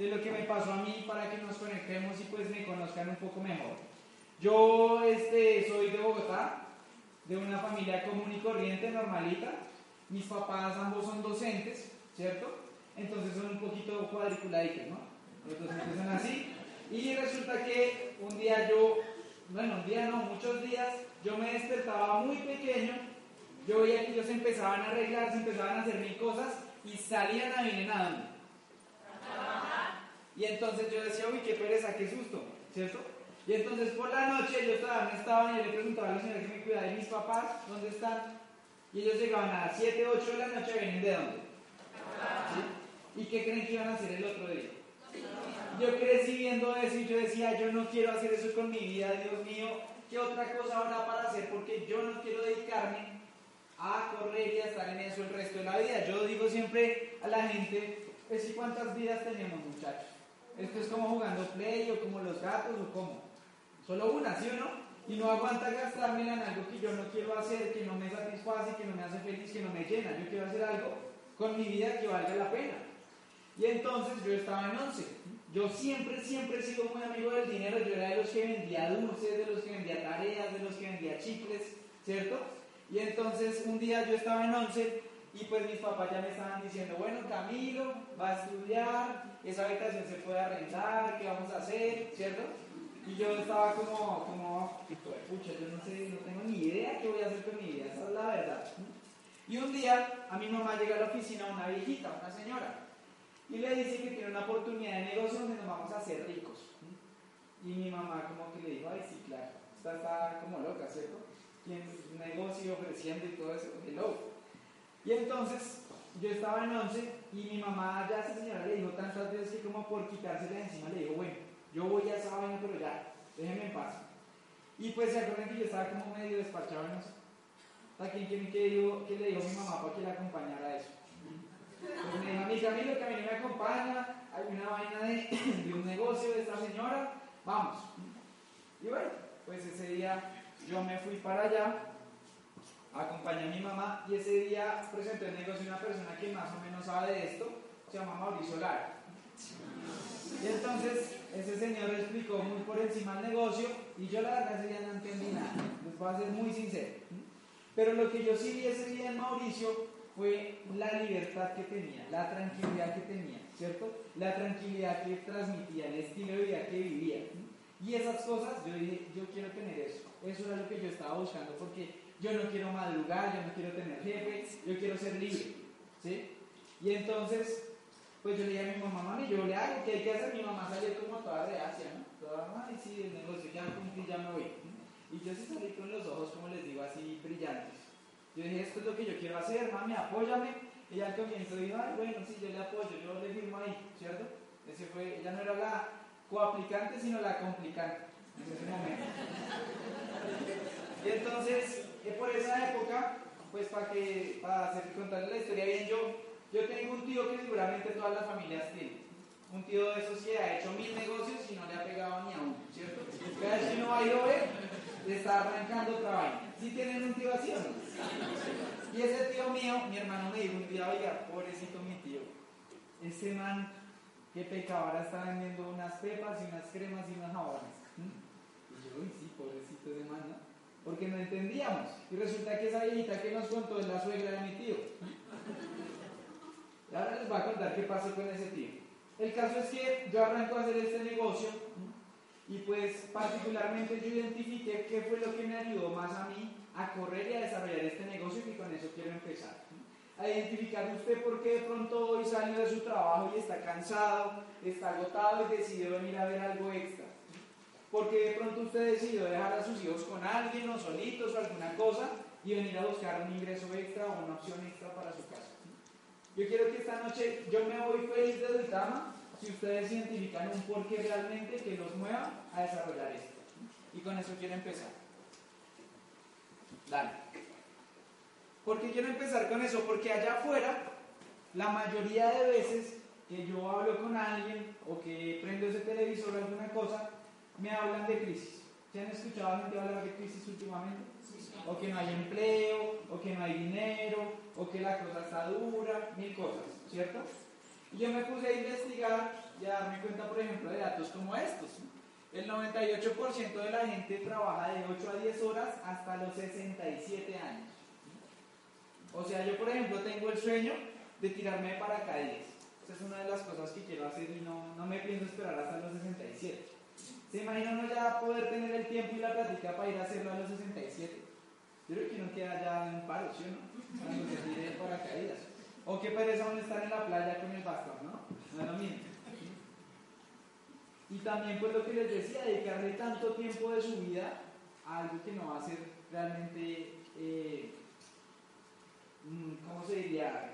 De lo que me pasó a mí para que nos conectemos y pues me conozcan un poco mejor. Yo este, soy de Bogotá, de una familia común y corriente, normalita. Mis papás ambos son docentes, ¿cierto? Entonces son un poquito cuadriculaditos, ¿no? Los docentes son así. Y resulta que un día yo, bueno, un día no, muchos días, yo me despertaba muy pequeño, yo veía que ellos empezaban a arreglar, se empezaban a hacer mil cosas y salían a venir nadando. Y entonces yo decía, uy, qué pereza, qué susto, ¿cierto? Y entonces por la noche yo estaba, me estaban y le preguntaba a la señora que me cuidaba de mis papás, ¿dónde están? Y ellos llegaban a las 7, 8 de la noche, ¿vienen de dónde? ¿Y qué creen que iban a hacer el otro día? Yo crecí viendo eso y yo decía, yo no quiero hacer eso con mi vida, Dios mío, ¿qué otra cosa habrá para hacer? Porque yo no quiero dedicarme a correr y a estar en eso el resto de la vida. Yo digo siempre a la gente, es ¿y cuántas vidas tenemos muchachos? Esto es como jugando play o como los gatos o como. Solo una, ¿sí o no? Y no aguanta gastarme en algo que yo no quiero hacer, que no me satisface, que no me hace feliz, que no me llena. Yo quiero hacer algo con mi vida que valga la pena. Y entonces yo estaba en once. Yo siempre, siempre he sido muy amigo del dinero. Yo era de los que vendía dulces, de los que vendía tareas, de los que vendía chicles, ¿cierto? Y entonces un día yo estaba en once y pues mis papás ya me estaban diciendo, bueno, Camilo va a estudiar, esa habitación se puede arrendar, ¿qué vamos a hacer? ¿Cierto? Y yo estaba como, como, pucha, yo no sé, no tengo ni idea qué voy a hacer con mi vida, esa es la verdad. Y un día a mi mamá llega a la oficina una viejita, una señora, y le dice que tiene una oportunidad de negocio donde nos vamos a hacer ricos. Y mi mamá como que le dijo, ay sí, claro, esta está como loca, ¿cierto? quien negocio ofreciendo y todo eso, hello. Y entonces yo estaba en once y mi mamá ya esa señora le dijo tantas veces que como por quitársela de encima le dijo, bueno, yo voy a esa vaina, pero ya, déjeme en paz. Y pues se acuerdan que yo estaba como medio despachado en eso. ¿A quién quieren que, que le dijo mi mamá para que la acompañara a eso? Pues me dijo, mi Camilo, que a mí me acompaña, hay una vaina de un negocio de esta señora, vamos. Y bueno, pues ese día yo me fui para allá, acompañé a mi mamá y ese día presenté el negocio a una persona que más o menos sabe de esto, se llama Mauricio Lara. Y entonces ese señor explicó muy por encima el negocio y yo la verdad ese día no entendí nada, les voy a ser muy sincero. Pero lo que yo sí vi ese día en Mauricio fue la libertad que tenía, la tranquilidad que tenía, ¿cierto? La tranquilidad que transmitía, el estilo de vida que vivía. Y esas cosas, yo dije, yo quiero tener eso. Eso era lo que yo estaba buscando, porque yo no quiero madrugar, yo no quiero tener jefe, yo quiero ser libre. ¿sí? Y entonces, pues yo le dije a mi mamá, mami, yo le hago, ¿qué hay que hacer? Mi mamá salió como toda reacia, ¿no? Toda, ay, sí, el negocio, ya cumplí, ya me voy. Y yo sí salí con los ojos, como les digo, así brillantes. Yo dije, esto es lo que yo quiero hacer, mami, apóyame. Y al comienzo dijo, ay, bueno, sí, yo le apoyo, yo le firmo ahí, ¿cierto? Ese fue, ella no era la coaplicante, sino la complicante en ese momento. Y entonces, eh, por esa época, pues para que, para hacer, contarles la historia bien, yo, yo tengo un tío que seguramente todas las familias tienen. Un tío de esos que ha hecho mil negocios y no le ha pegado ni a uno, ¿cierto? Cada vez que uno va a ver, le está arrancando otra vaina. ¿Sí tienen un tío así o no? Y ese tío mío, mi hermano me dijo un día, oiga, pobrecito mi tío, ese man que pecado ahora está vendiendo unas pepas y unas cremas y unas jabones. Y yo, uy, sí, pobrecito de man, ¿no? Porque no entendíamos. Y resulta que esa viejita que nos contó es la suegra de mi tío. Y ahora les voy a contar qué pasó con ese tío. El caso es que yo arranco a hacer este negocio y pues particularmente yo identifiqué qué fue lo que me ayudó más a mí a correr y a desarrollar este negocio y con eso quiero empezar. A identificar usted por qué de pronto hoy salió de su trabajo y está cansado, está agotado y decidió venir a ver algo extra. Porque de pronto usted decidió dejar a sus hijos con alguien o solitos o alguna cosa y venir a buscar un ingreso extra o una opción extra para su casa. Yo quiero que esta noche yo me voy feliz de Duitama si ustedes identifican un porqué realmente que los mueva a desarrollar esto. Y con eso quiero empezar. Dale. ¿Por qué quiero empezar con eso? Porque allá afuera, la mayoría de veces que yo hablo con alguien o que prendo ese televisor o alguna cosa, me hablan de crisis. ¿Se han escuchado a gente hablar de crisis últimamente? O que no hay empleo, o que no hay dinero, o que la cosa está dura, mil cosas, ¿cierto? Y yo me puse a investigar y a darme cuenta, por ejemplo, de datos como estos. El 98% de la gente trabaja de 8 a 10 horas hasta los 67 años. O sea, yo por ejemplo tengo el sueño de tirarme de paracaídas. Esa es una de las cosas que quiero hacer y no, no me pienso esperar hasta los 67. ¿Se imagina uno ya poder tener el tiempo y la práctica para ir a hacerlo a los 67? Yo creo que uno queda ya en paro, ¿sí o no? Cuando se tire paracaídas. O qué pereza uno estar en la playa con el bastón, ¿no? No es lo mismo. Y también pues lo que les decía, dedicarle tanto tiempo de su vida a algo que no va a ser realmente, eh, mm, ¿cómo se diría?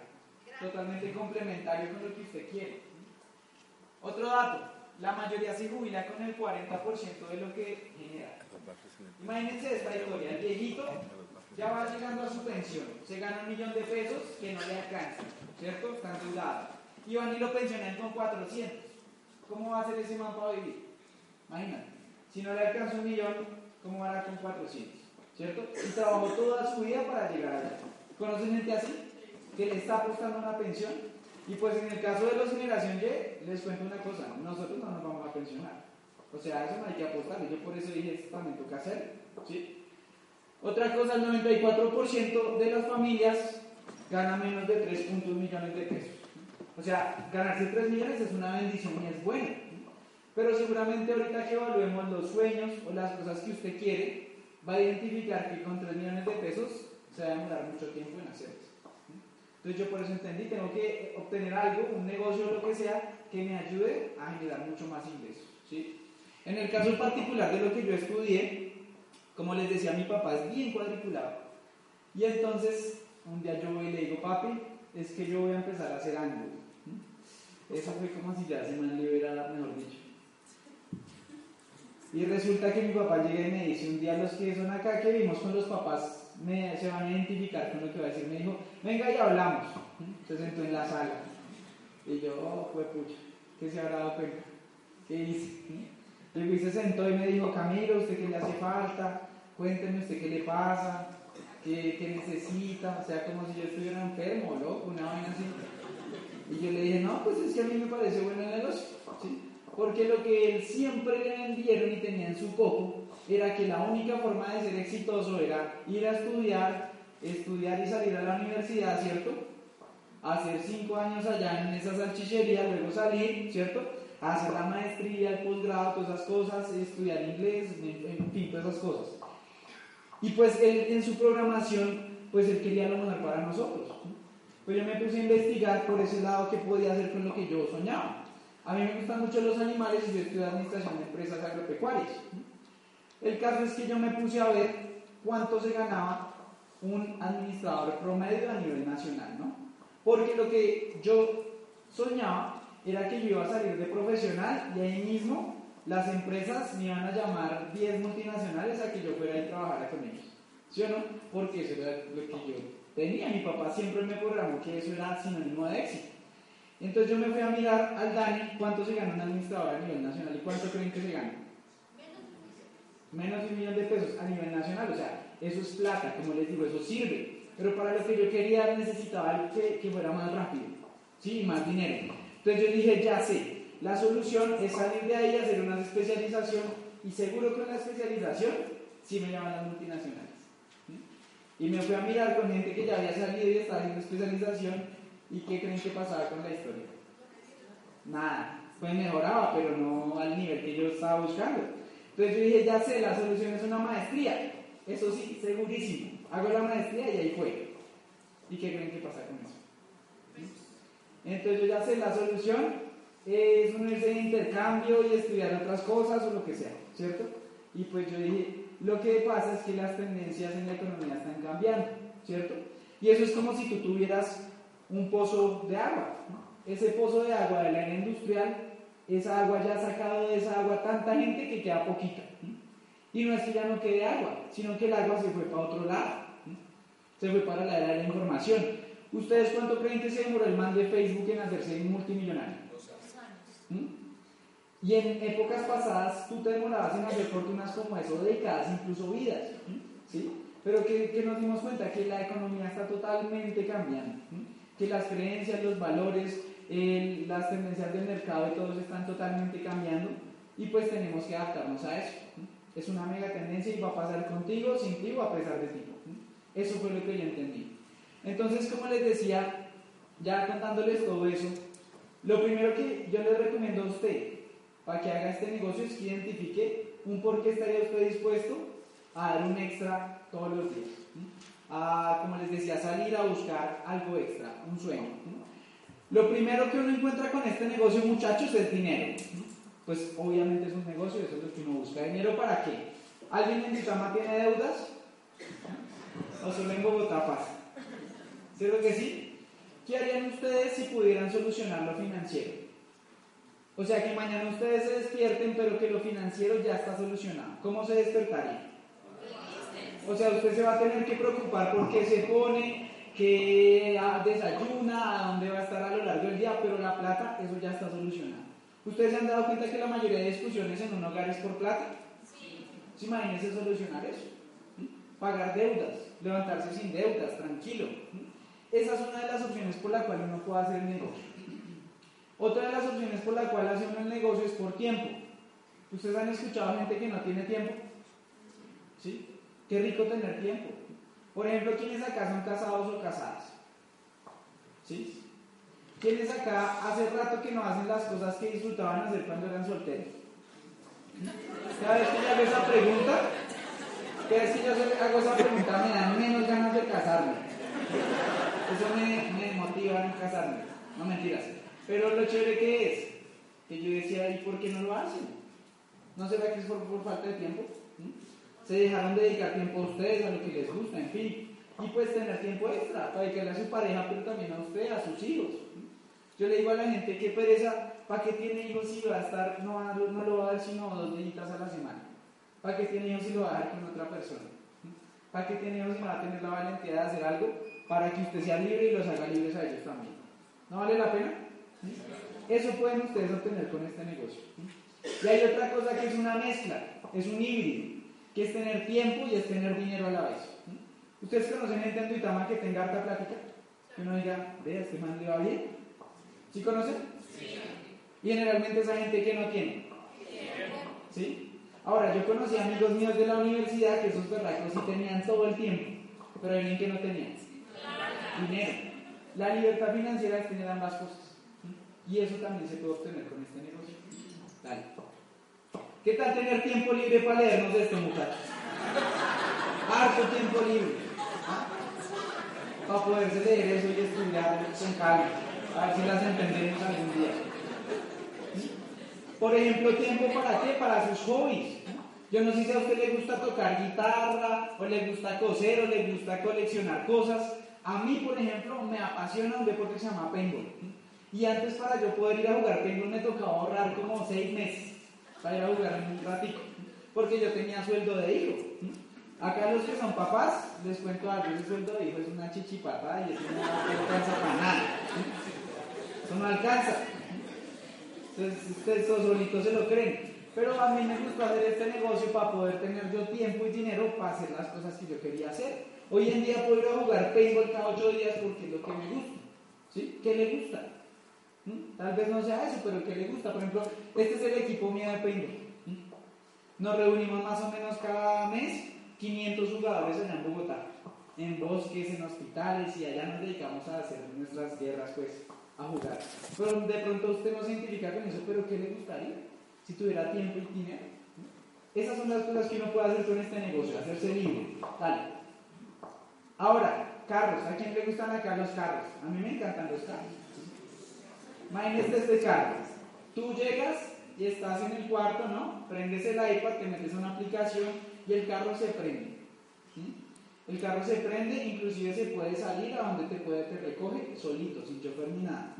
Totalmente complementario con lo que usted quiere. Otro dato, la mayoría se jubila con el 40% de lo que genera. Imagínense esta historia, el viejito ya va llegando a su pensión, se gana un millón de pesos que no le alcanza, ¿cierto? Está endeudado. Y van y lo pensionan con 400. ¿Cómo va a ser ese man para vivir? Imagínate. Si no le alcanza un millón, ¿cómo va a con 400? ¿Cierto? Y trabajó toda su vida para llegar allá. ¿Conocen gente así? Que le está apostando una pensión. Y pues en el caso de los generación Y, les cuento una cosa, nosotros no nos vamos a pensionar. O sea, eso no hay que apostar. Y yo por eso dije, esto también toca hacer. ¿sí? Otra cosa, el 94% de las familias gana menos de 3 millones de pesos. O sea, ganarse 3 millones es una bendición y es bueno. Pero seguramente ahorita que evaluemos los sueños o las cosas que usted quiere, va a identificar que con 3 millones de pesos se va a demorar mucho tiempo en hacerlo. Entonces yo por eso entendí, tengo que obtener algo, un negocio o lo que sea, que me ayude a generar mucho más ingresos. ¿sí? En el caso particular de lo que yo estudié, como les decía, mi papá es bien cuadriculado. Y entonces un día yo voy y le digo, papi, es que yo voy a empezar a hacer ángulo. Eso fue como si ya se me liberara, mejor dicho. Y resulta que mi papá llega y me dice, un día los que son acá que vimos con los papás me, se van a identificar con lo que va a decir. Me dijo, venga y hablamos. Se sentó en la sala. Y yo, oh, fue pucha, ¿qué se habrá dado cuenta? ¿Qué hice? Y se sentó y me dijo, Camilo, ¿usted qué le hace falta? Cuénteme usted qué le pasa, qué, qué necesita. O sea, como si yo estuviera enfermo, loco, una vaina así. Y yo le dije, no, pues es que a mí me parece bueno el negocio, ¿sí? Porque lo que él siempre le vendieron y tenía en su coco era que la única forma de ser exitoso era ir a estudiar, estudiar y salir a la universidad, ¿cierto? Hacer cinco años allá en esa salchichería, luego salir, ¿cierto? Hacer la maestría, el posgrado, todas esas cosas, estudiar inglés, en fin, todas esas cosas. Y pues él en su programación, pues él quería lo mejor para nosotros. Pues yo me puse a investigar por ese lado qué podía hacer con lo que yo soñaba. A mí me gustan mucho los animales y yo estudié administración de empresas agropecuarias. El caso es que yo me puse a ver cuánto se ganaba un administrador promedio a nivel nacional, ¿no? Porque lo que yo soñaba era que yo iba a salir de profesional y ahí mismo las empresas me iban a llamar 10 multinacionales a que yo fuera y trabajara con ellos. ¿Sí o no? Porque eso era lo que yo tenía. Mi papá siempre me programó que eso era sinónimo de éxito. Entonces yo me fui a mirar al Dani cuánto se gana un administrador a nivel nacional y cuánto creen que se gana. Menos de un millón de pesos a nivel nacional. O sea, eso es plata, como les digo, eso sirve. Pero para lo que yo quería necesitaba que, que fuera más rápido. ¿Sí? Y más dinero. Entonces yo dije, ya sé, la solución es salir de ahí, hacer una especialización y seguro con la especialización sí me llaman las multinacionales. Y me fui a mirar con gente que ya había salido y estaba haciendo especialización y qué creen que pasaba con la historia. Nada, pues mejoraba, pero no al nivel que yo estaba buscando. Entonces yo dije, ya sé, la solución es una maestría. Eso sí, segurísimo. Hago la maestría y ahí fue. ¿Y qué creen que pasa con eso? Entonces yo ya sé, la solución es unirse de intercambio y estudiar otras cosas o lo que sea, ¿cierto? Y pues yo dije, lo que pasa es que las tendencias en la economía están cambiando, ¿cierto? Y eso es como si tú tuvieras un pozo de agua. Ese pozo de agua de la era industrial, esa agua ya ha sacado de esa agua tanta gente que queda poquita. Y no es que ya no quede agua, sino que el agua se fue para otro lado. Se fue para la era de la información. ¿Ustedes cuánto creen que se demoró el man de Facebook en hacerse multimillonario? Dos años. Y en épocas pasadas tú te demorabas en hacer fortunas como eso, dedicadas incluso vidas. ¿sí? Pero que, nos dimos cuenta que la economía está totalmente cambiando, que las creencias, los valores, las tendencias del mercado y todos están totalmente cambiando y pues tenemos que adaptarnos a eso. Es una mega tendencia y va a pasar contigo, sin ti o a pesar de ti. Eso fue lo que yo entendí. Entonces, como les decía, ya contándoles todo eso, lo primero que yo les recomiendo a usted para que haga este negocio es que identifique un por qué estaría usted dispuesto a dar un extra todos los días. A, como les decía, salir a buscar algo extra, un sueño. Lo primero que uno encuentra con este negocio, muchachos, es dinero. Pues obviamente es un negocio, eso es lo que uno busca. ¿Dinero para qué? ¿Alguien en Vitama tiene deudas? ¿O solo en Bogotá pasa? ¿Cierto que sí? ¿Qué harían ustedes si pudieran solucionar lo financiero? O sea que mañana ustedes se despierten, pero que lo financiero ya está solucionado. ¿Cómo se despertaría? O sea, usted se va a tener que preocupar por qué se pone, qué desayuna, a dónde va a estar a lo largo del día, pero la plata, eso ya está solucionado. ¿Ustedes se han dado cuenta que la mayoría de discusiones en un hogar es por plata? Sí. ¿Se imagínense solucionar eso? Pagar deudas, levantarse sin deudas, tranquilo. Esa es una de las opciones por la cual uno puede hacer negocio. Otra de las opciones por la cual hace uno el negocio es por tiempo. ¿Ustedes han escuchado gente que no tiene tiempo? ¿Sí? Qué rico tener tiempo. Por ejemplo, ¿quiénes acá son casados o casadas? ¿Sí? ¿Quiénes acá hace rato que no hacen las cosas que disfrutaban hacer cuando eran solteros? Cada vez que yo hago esa pregunta, cada vez que yo hago esa pregunta me dan menos ganas de casarme. Eso me, me motiva a no casarme. No mentiras. Pero lo chévere que es, que yo decía, ¿y por qué no lo hacen? ¿No será que es por, falta de tiempo? ¿Mm? Se dejaron de dedicar tiempo a ustedes, a lo que les gusta, en fin. Y pues tener tiempo extra para dedicarle a su pareja, pero también a usted, a sus hijos. Yo le digo a la gente, qué pereza, ¿para qué tiene hijos si va a estar, no, no lo va a dar sino dos deditas a la semana? ¿Para qué tiene hijos si lo va a dar con otra persona? ¿Para qué tiene hijos si va a tener la valentía de hacer algo para que usted sea libre y los haga libres a ellos también? ¿No vale la pena? Eso pueden ustedes obtener con este negocio. Y hay otra cosa que es una mezcla, es un híbrido, que es tener tiempo y es tener dinero a la vez. ¿Ustedes conocen gente en Tuitama que tenga harta plática? Que uno diga, vea, este man le va bien. ¿Sí conocen? Sí. Y generalmente esa gente que no tiene. ¿Sí? Ahora, yo conocí amigos míos de la universidad que esos berracos sí tenían todo el tiempo, pero hay alguien que no tenía. Dinero. La libertad financiera es tener ambas cosas. Y eso también se puede obtener con este negocio. Dale. ¿Qué tal tener tiempo libre para leernos esto, muchachos? Harto tiempo libre. ¿ah? Para poderse leer eso y estudiar con calma. A ver si las entendemos algún día. Por ejemplo, tiempo para qué? Para sus hobbies. Yo no sé si a usted le gusta tocar guitarra, o le gusta coser, o le gusta coleccionar cosas. A mí, por ejemplo, me apasiona un deporte que se llama paintball. Y antes para yo poder ir a jugar paintball me tocaba ahorrar como seis meses para ir a jugar un ratico, porque yo tenía sueldo de hijo. Acá los que son papás, les cuento algo, ese sueldo de hijo es una chichipata y eso no alcanza para nada. Eso no alcanza. Entonces ustedes solitos se lo creen. Pero a mí me gustó hacer este negocio para poder tener yo tiempo y dinero para hacer las cosas que yo quería hacer. Hoy en día puedo ir a jugar paintball cada ocho días porque es lo que me gusta. ¿Sí? ¿Qué le gusta? ¿Mm? Tal vez no sea eso, pero que le gusta. Por ejemplo, este es el equipo mío de paintball. ¿Mm? Nos reunimos más o menos cada mes 500 jugadores en Bogotá, en bosques, en hospitales, y allá nos dedicamos a hacer nuestras guerras, pues, a jugar. De pronto usted no se identifica con eso, pero ¿qué le gustaría? Si tuviera tiempo y dinero. ¿Mm? Esas son las cosas que uno puede hacer con este negocio, hacerse libre. Dale. Ahora, carros. ¿A quién le gustan acá los carros? A mí me encantan los carros. Imagínate este carro. Tú llegas y estás en el cuarto, ¿no? Prendes el iPad, te metes a una aplicación y el carro se prende. El carro se prende, inclusive se puede salir a donde te puede, te recoge solito, sin chofer ni nada.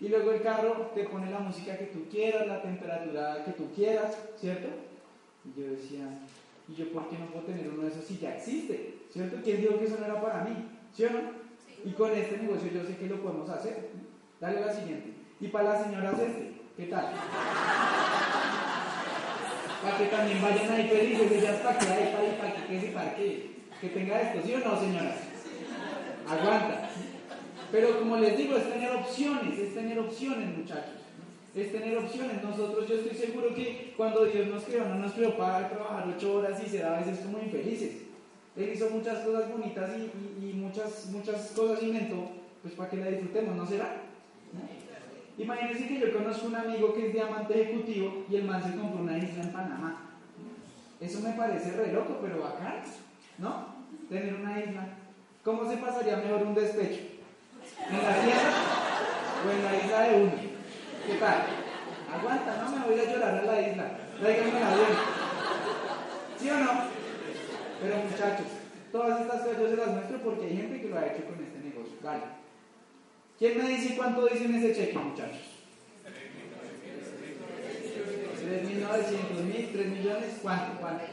Y luego el carro te pone la música que tú quieras, la temperatura que tú quieras, ¿cierto? Y yo decía, ¿y yo por qué no puedo tener uno de esos si ya existe? ¿Cierto? ¿Quién dijo que eso no era para mí? ¿Sí o no? Y con este negocio yo sé que lo podemos hacer. Dale la siguiente. Y para las señoras este, ¿qué tal? para que también vayan ahí felices, ellas para que hay, para, para que, que, para que, que tenga esto, ¿sí o no, señoras? Aguanta. Pero como les digo, es tener opciones, es tener opciones, muchachos. Es tener opciones. Nosotros, yo estoy seguro que cuando Dios nos creó, no nos creó para trabajar ocho horas y ser a veces como infelices. Él hizo muchas cosas bonitas y, y, muchas, muchas cosas inventó, pues para que la disfrutemos, ¿no será? Imagínense que yo conozco un amigo que es diamante ejecutivo y el man se compró una isla en Panamá. Eso me parece re loco, pero bacán, ¿no? Tener una isla. ¿Cómo se pasaría mejor un despecho? ¿En la tierra o en la isla de uno? ¿Qué tal? Aguanta, no me voy a llorar a la isla. Tráiganme la bien. ¿Sí o no? Pero muchachos, todas estas cosas yo se las muestro porque hay gente que lo ha hecho con este negocio. Vale. ¿Quién me dice cuánto dice en ese cheque, muchachos? 3.900 mil, 3 millones, ¿cuánto? ¿Cuánto?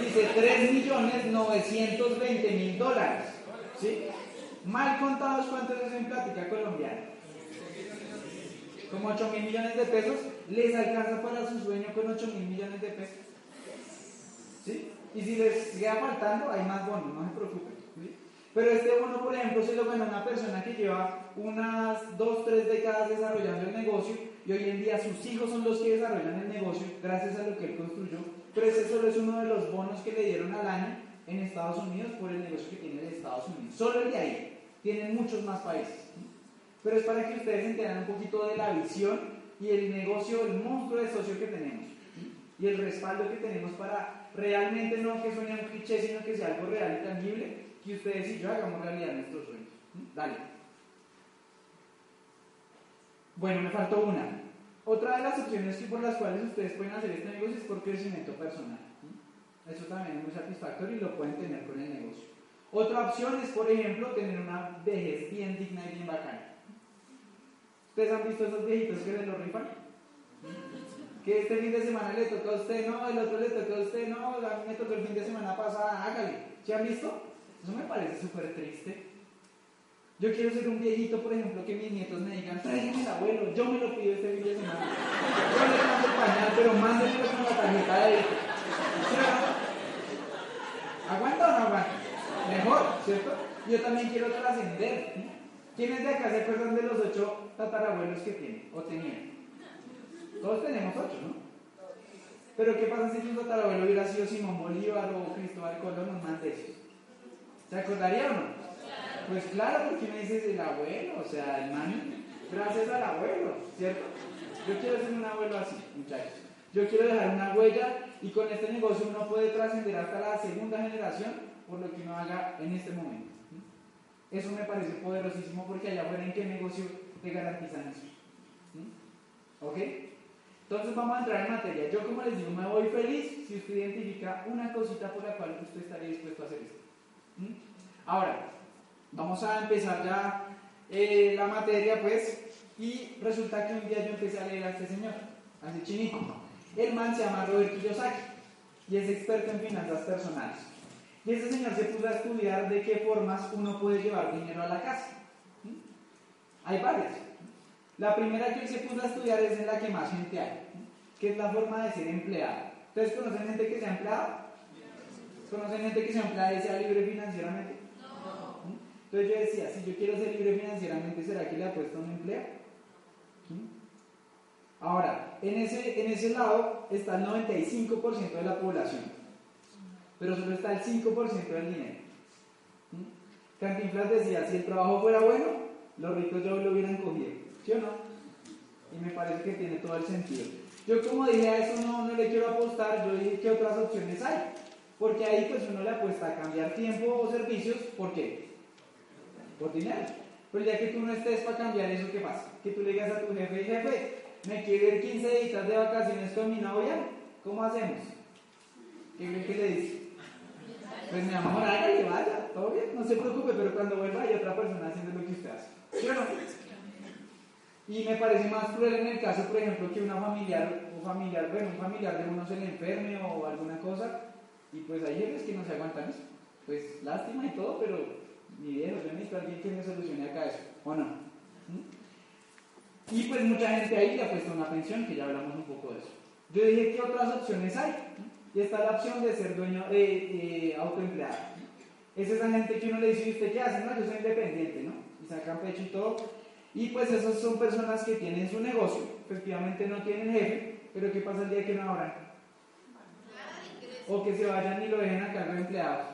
Dice 3 millones 920 mil dólares. ¿Sí? Mal contados, ¿cuánto es en plática colombiana? Como 8 mil millones de pesos. ¿Les alcanza para su sueño con 8 mil millones de pesos? ¿Sí? Y si les queda faltando, hay más bonos, no se preocupen. Pero este bono, por ejemplo, se lo gana una persona que lleva unas 2, 3 décadas desarrollando el negocio y hoy en día sus hijos son los que desarrollan el negocio gracias a lo que él construyó. Pero ese solo es uno de los bonos que le dieron al año en Estados Unidos por el negocio que tiene de Estados Unidos. Solo el de ahí. Tienen muchos más países. Pero es para que ustedes entiendan un poquito de la visión y el negocio, el monstruo de socio que tenemos. Y el respaldo que tenemos para realmente no que suene un cliché, sino que sea algo real y tangible que ustedes y yo hagamos realidad nuestros sueños. Dale. Bueno, me faltó una. Otra de las opciones por las cuales ustedes pueden hacer este negocio es por crecimiento personal. Eso también es muy satisfactorio y lo pueden tener con el negocio. Otra opción es, por ejemplo, tener una vejez bien digna y bien bacana. ¿Ustedes han visto esos viejitos que se lo rifan? Que este fin de semana le toca a usted, no, el otro le toca a usted, no, a mí me tocó el fin de semana pasada, hágale. ¿Se han visto? Eso me parece súper triste. Yo quiero ser un viejito, por ejemplo, que mis nietos me digan, tráigame el abuelo, yo me lo pido este fin de semana. Yo le mando el pañal, pero mándenlo con la tarjeta de ¿Aguanta o no aguanta? Mejor, ¿cierto? Yo también quiero trascender. ¿Quiénes de acá se acuerdan de los ocho tatarabuelos que tienen o tenían? Todos tenemos ocho, ¿no? Pero ¿qué pasa si tu tatarabuelo hubiera sido Simón Bolívar o Cristóbal Colón o más de esos? ¿Se acordaría o no? Pues claro, porque me dices el abuelo, o sea, el man, gracias al abuelo, ¿cierto? Yo quiero ser un abuelo así, muchachos. Yo quiero dejar una huella y con este negocio uno puede trascender hasta la segunda generación por lo que uno haga en este momento. Eso me parece poderosísimo porque allá afuera en qué negocio te garantizan eso. ¿Ok? Entonces vamos a entrar en materia. Yo como les digo, me voy feliz si usted identifica una cosita por la cual usted estaría dispuesto a hacer esto. Ahora, vamos a empezar ya eh, la materia, pues, y resulta que un día yo empecé a leer a este señor, a ese chinito. El man se llama Robert Kiyosaki y es experto en finanzas personales. Y este señor se puso a estudiar de qué formas uno puede llevar dinero a la casa. Hay varias. La primera que él se puso a estudiar es en la que más gente hay, que es la forma de ser empleado. ¿Ustedes conocen gente que sea empleado? ¿Conocen gente que se emplea y sea libre financieramente? No. Entonces yo decía, si yo quiero ser libre financieramente, ¿será que le apuesto a un empleo? Ahora, en ese, en ese lado está el 95% de la población, pero solo está el 5% del dinero. Cantinflas decía, si el trabajo fuera bueno, los ricos ya lo hubieran cogido, ¿sí o no? Y me parece que tiene todo el sentido. Yo como dije a eso no, no le quiero apostar, yo dije qué otras opciones hay. Porque ahí pues uno le apuesta a cambiar tiempo o servicios, ¿por qué? Por dinero. Pero el día que tú no estés para cambiar eso, ¿qué pasa? Que tú le digas a tu jefe, jefe, me quiero ir 15 días de vacaciones con mi novia, ¿cómo hacemos? ¿Qué le dice? Pues mi amor, hágale, vaya, todo bien, no se preocupe, pero cuando vuelva hay otra persona haciendo lo que usted hace. ¿Sí o no? Y me parece más cruel en el caso, por ejemplo, que una familiar, un familiar, bueno, un familiar de uno se le enferme o alguna cosa, y pues hay jefes que no se aguantan eso. Pues lástima y todo, pero mi viejo, yo necesito a alguien que me solucione acá eso, ¿o no? ¿Mm? Y pues mucha gente ahí le ha puesto una pensión, que ya hablamos un poco de eso. Yo dije, ¿qué otras opciones hay? Y está la opción de ser dueño, eh, eh, autoempleado. Es esa gente que uno le dice, ¿usted qué hace? No, yo soy independiente, ¿no? Y sacan pecho y todo. Y pues esas son personas que tienen su negocio, efectivamente no tienen jefe, pero ¿qué pasa el día que no abran? O que se vayan y lo dejen a cargo de empleados.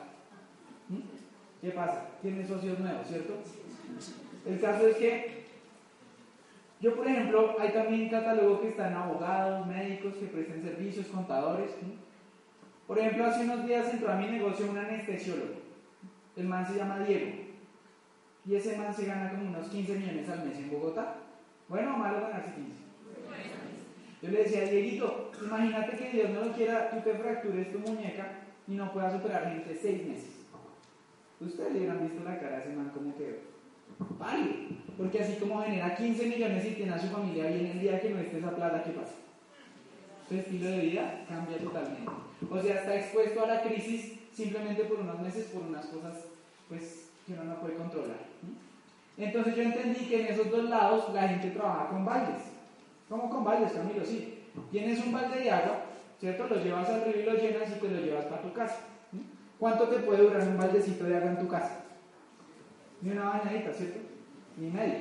¿Mm? ¿Qué pasa? Tienen socios nuevos, ¿cierto? El caso es que yo, por ejemplo, hay también catálogo que están abogados, médicos que presten servicios, contadores. Por ejemplo, hace unos días entró a mi negocio un anestesiólogo. El man se llama Diego. Y ese man se gana como unos 15 millones al mes en Bogotá. Bueno o malo ganarse 15. Yo le decía, Dieguito, imagínate que Dios no lo quiera, tú te fractures tu muñeca y no puedas operar gente seis meses. Ustedes le hubieran visto la cara a ese man como que vale. Porque así como genera 15 millones y tiene a su familia bien el día que no esté esa plata, ¿qué pasa? Su estilo de vida cambia totalmente. O sea, está expuesto a la crisis simplemente por unos meses, por unas cosas pues, que uno no puede controlar. Entonces yo entendí que en esos dos lados la gente trabaja con baldes. ¿Cómo con baldes, Camilo? Sí. Tienes un balde de agua, ¿cierto? Lo llevas al río y lo llenas y te lo llevas para tu casa. ¿Cuánto te puede durar un baldecito de agua en tu casa? Ni una bañadita, ¿cierto? Ni medio.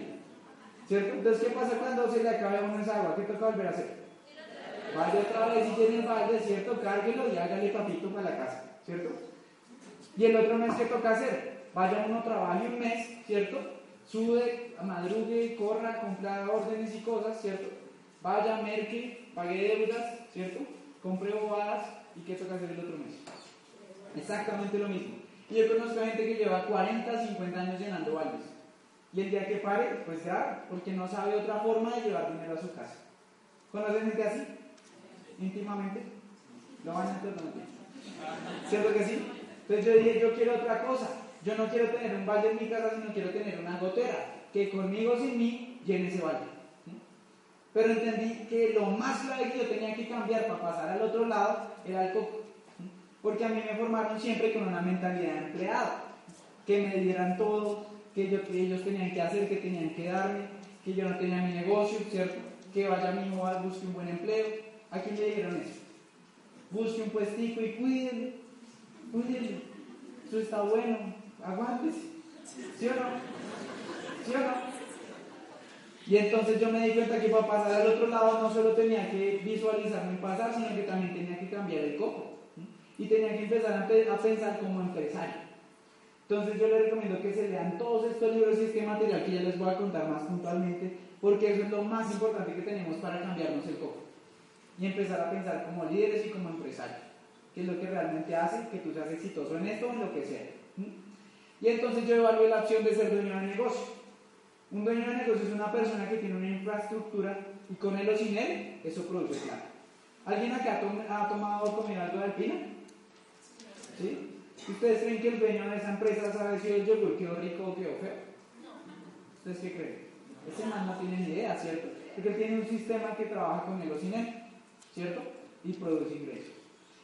¿Cierto? Entonces, ¿qué pasa cuando se le acaba a uno esa agua? ¿Qué toca volver a hacer? Vaya otra vez si tiene el balde, ¿cierto? Cárguelo y hágale papito para la casa, ¿cierto? Y el otro mes, ¿qué toca hacer? Vaya uno, trabaje un mes, ¿cierto? Sube, madrugue, corra, cumpla órdenes y cosas, ¿cierto? Vaya, merque, pague deudas, ¿cierto? Compre bobadas y ¿qué toca hacer el otro mes? Exactamente lo mismo. Y yo conozco a gente que lleva 40, 50 años llenando baldes. Y el día que pare, pues ya, porque no sabe otra forma de llevar dinero a su casa. ¿Conocen gente así? Íntimamente. ¿Lo van a entender? ¿Cierto que sí? Entonces yo dije, yo quiero otra cosa. Yo no quiero tener un balde en mi casa, sino quiero tener una gotera. Que conmigo sin mí llene ese balde. Pero entendí que lo más grave que yo tenía que cambiar para pasar al otro lado era el coco. Porque a mí me formaron siempre con una mentalidad de empleado. Que me dieran todo, que, yo, ellos tenían que hacer, que tenían que darme, que yo no tenía mi negocio, ¿cierto? Que vaya mi hijo busque un buen empleo. ¿A quién le dijeron eso? Busque un puestico y cuídenlo, cuídenlo. Eso está bueno, aguántese. ¿Sí o no? ¿Sí o no? Y entonces yo me di cuenta que para pasar al otro lado no solo tenía que visualizarme pasar, sino que también tenía que cambiar el coco. Y tenía que empezar a, pensar como empresario. Entonces yo les recomiendo que se lean todos estos libros y este material que ya les voy a contar más puntualmente, porque eso es lo más importante que tenemos para cambiarnos el coco. Y empezar a pensar como líderes y como empresarios, que es lo que realmente hace que tú seas exitoso en esto o en lo que sea. Y entonces yo evalué la opción de ser dueño de negocio. Un dueño de negocio es una persona que tiene una infraestructura y con él o sin él, eso produce plata. ¿Alguien acá ha tomado comer algo de alpina? ¿Sí? ¿Ustedes creen que el dueño de esa empresa sabe si el yogur quedó rico o quedó feo? ¿Ustedes qué creen? Ese man no tiene ni idea, ¿cierto? Porque él tiene un sistema que trabaja con él o sin él, ¿cierto? Y produce ingresos.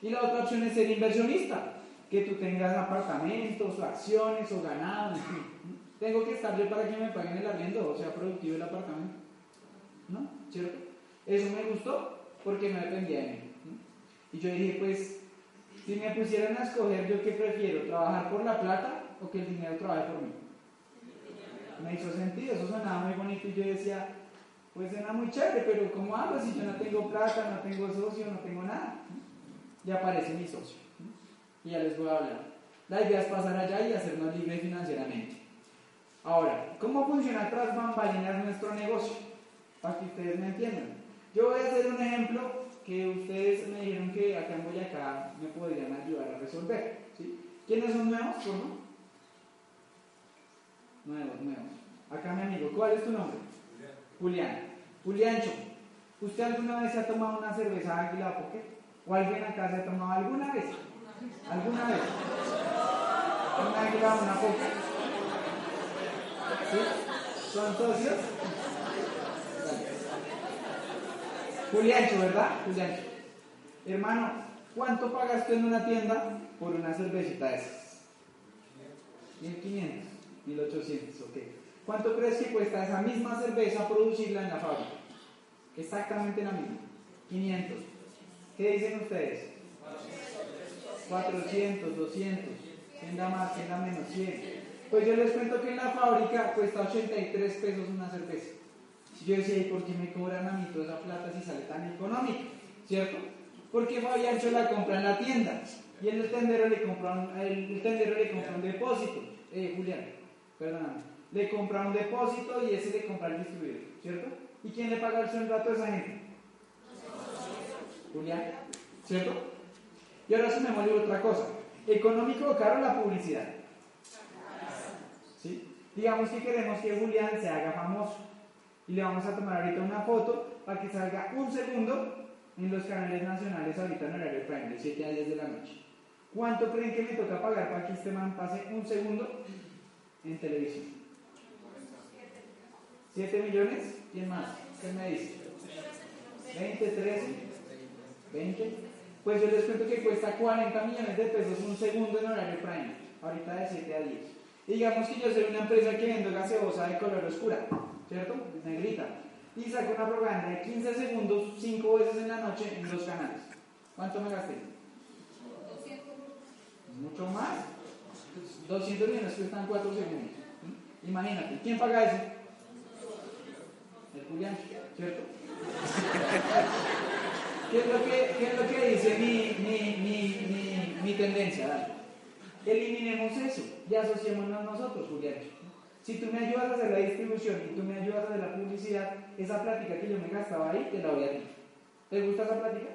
Y la otra opción es ser inversionista, que tú tengas apartamentos o acciones o ganado, en fin. Tengo que estar yo para que me paguen el arriendo o sea productivo el apartamento. ¿No? ¿Cierto? Eso me gustó porque no dependía de mí. Y yo dije, pues, si me pusieran a escoger, ¿yo qué prefiero? ¿Trabajar por la plata o que el dinero trabaje por mí? Me hizo sentido, eso sonaba muy bonito y yo decía, pues suena muy chévere, pero ¿cómo hago si yo no tengo plata, no tengo socio, no tengo nada? Y aparece mi socio. Y ya les voy a hablar. La idea es pasar allá y hacernos libres financieramente. Ahora, ¿cómo funciona tras bambalinas nuestro negocio? Para que ustedes me entiendan. Yo voy a hacer un ejemplo que ustedes me dijeron que acá en Boyacá me podrían ayudar a resolver. ¿Quiénes son nuevos? ¿Cómo? Nuevos, nuevos. Acá mi amigo, ¿cuál es tu nombre? Julián. Juliancho, ¿usted alguna vez se ha tomado una cerveza águila qué? ¿O alguien acá se ha tomado alguna vez? ¿Alguna vez? ¿Una águila una poca? ¿Sí? ¿Son socios? Juliancho, ¿verdad? Juliancho. Hermano, ¿cuánto pagaste en una tienda por una cervecita de esas? 1500, 1800, ok. ¿Cuánto crees que cuesta esa misma cerveza producirla en la fábrica? Exactamente la misma. 500. ¿Qué dicen ustedes? 400, 200. ¿Quién da más? ¿Quién da menos? 100. Pues yo les cuento que en la fábrica cuesta 83 pesos una cerveza. Yo decía, ¿y por qué me cobran a mí toda esa plata si sale tan económica? ¿Cierto? Porque Fabiancho la compra en la tienda y el tendero le compra un, el, tendero le compra un depósito. Eh, Julián, perdóname le compra un depósito y ese le compra el distribuidor, ¿cierto? ¿Y quién le paga el sueldo a esa gente? Julián, ¿cierto? Y ahora se me otra cosa. Económico o caro la publicidad. Digamos que queremos que Julián se haga famoso y le vamos a tomar ahorita una foto para que salga un segundo en los canales nacionales ahorita en horario prime de 7 a 10 de la noche. ¿Cuánto creen que me toca pagar para que este man pase un segundo en televisión? ¿7 millones? ¿Quién más? ¿Qué me dice? ¿20, 13? ¿20? Pues yo les cuento que cuesta 40 millones de pesos un segundo en horario prime, ahorita de 7 a 10. Digamos que yo soy una empresa que vendo gaseosa de color oscura, ¿cierto? Negrita. Y saco una propaganda de 15 segundos, 5 veces en la noche en dos canales. ¿Cuánto me gasté? 200. Mucho más. 200 millones cuestan 4 segundos. Imagínate, ¿quién paga eso? Julián, ¿cierto? ¿Qué es lo que, qué es lo que dice mi, mi, mi, mi, tendencia? Eliminemos eso y asociémonos nosotros, Julián. Si tú me ayudas a hacer la distribución y tú me ayudas a hacer la publicidad, esa plática que yo me gastaba ahí, te la voy a ti. ¿Te gusta esa plática?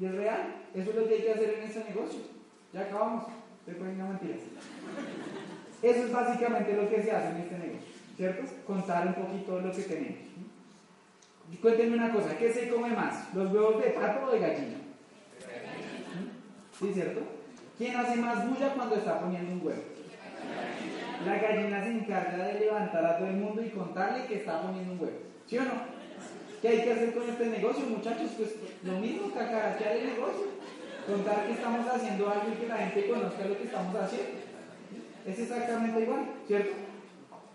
¿Y es real? Eso es lo que hay que hacer en este negocio. Ya acabamos. Te ponen mentiras. Eso es básicamente lo que se hace en este negocio. ¿cierto? Contar un poquito lo que tenemos. Cuéntenme una cosa, ¿qué se come más? ¿Los huevos de pato o de gallina? ¿Sí, cierto? ¿Quién hace más bulla cuando está poniendo un huevo? La gallina se encarga de levantar a todo el mundo y contarle que está poniendo un huevo. ¿Sí o no? ¿Qué hay que hacer con este negocio, muchachos? Pues lo mismo, cacarachear el negocio. Contar que estamos haciendo algo y que la gente conozca lo que estamos haciendo. Es exactamente igual, ¿cierto?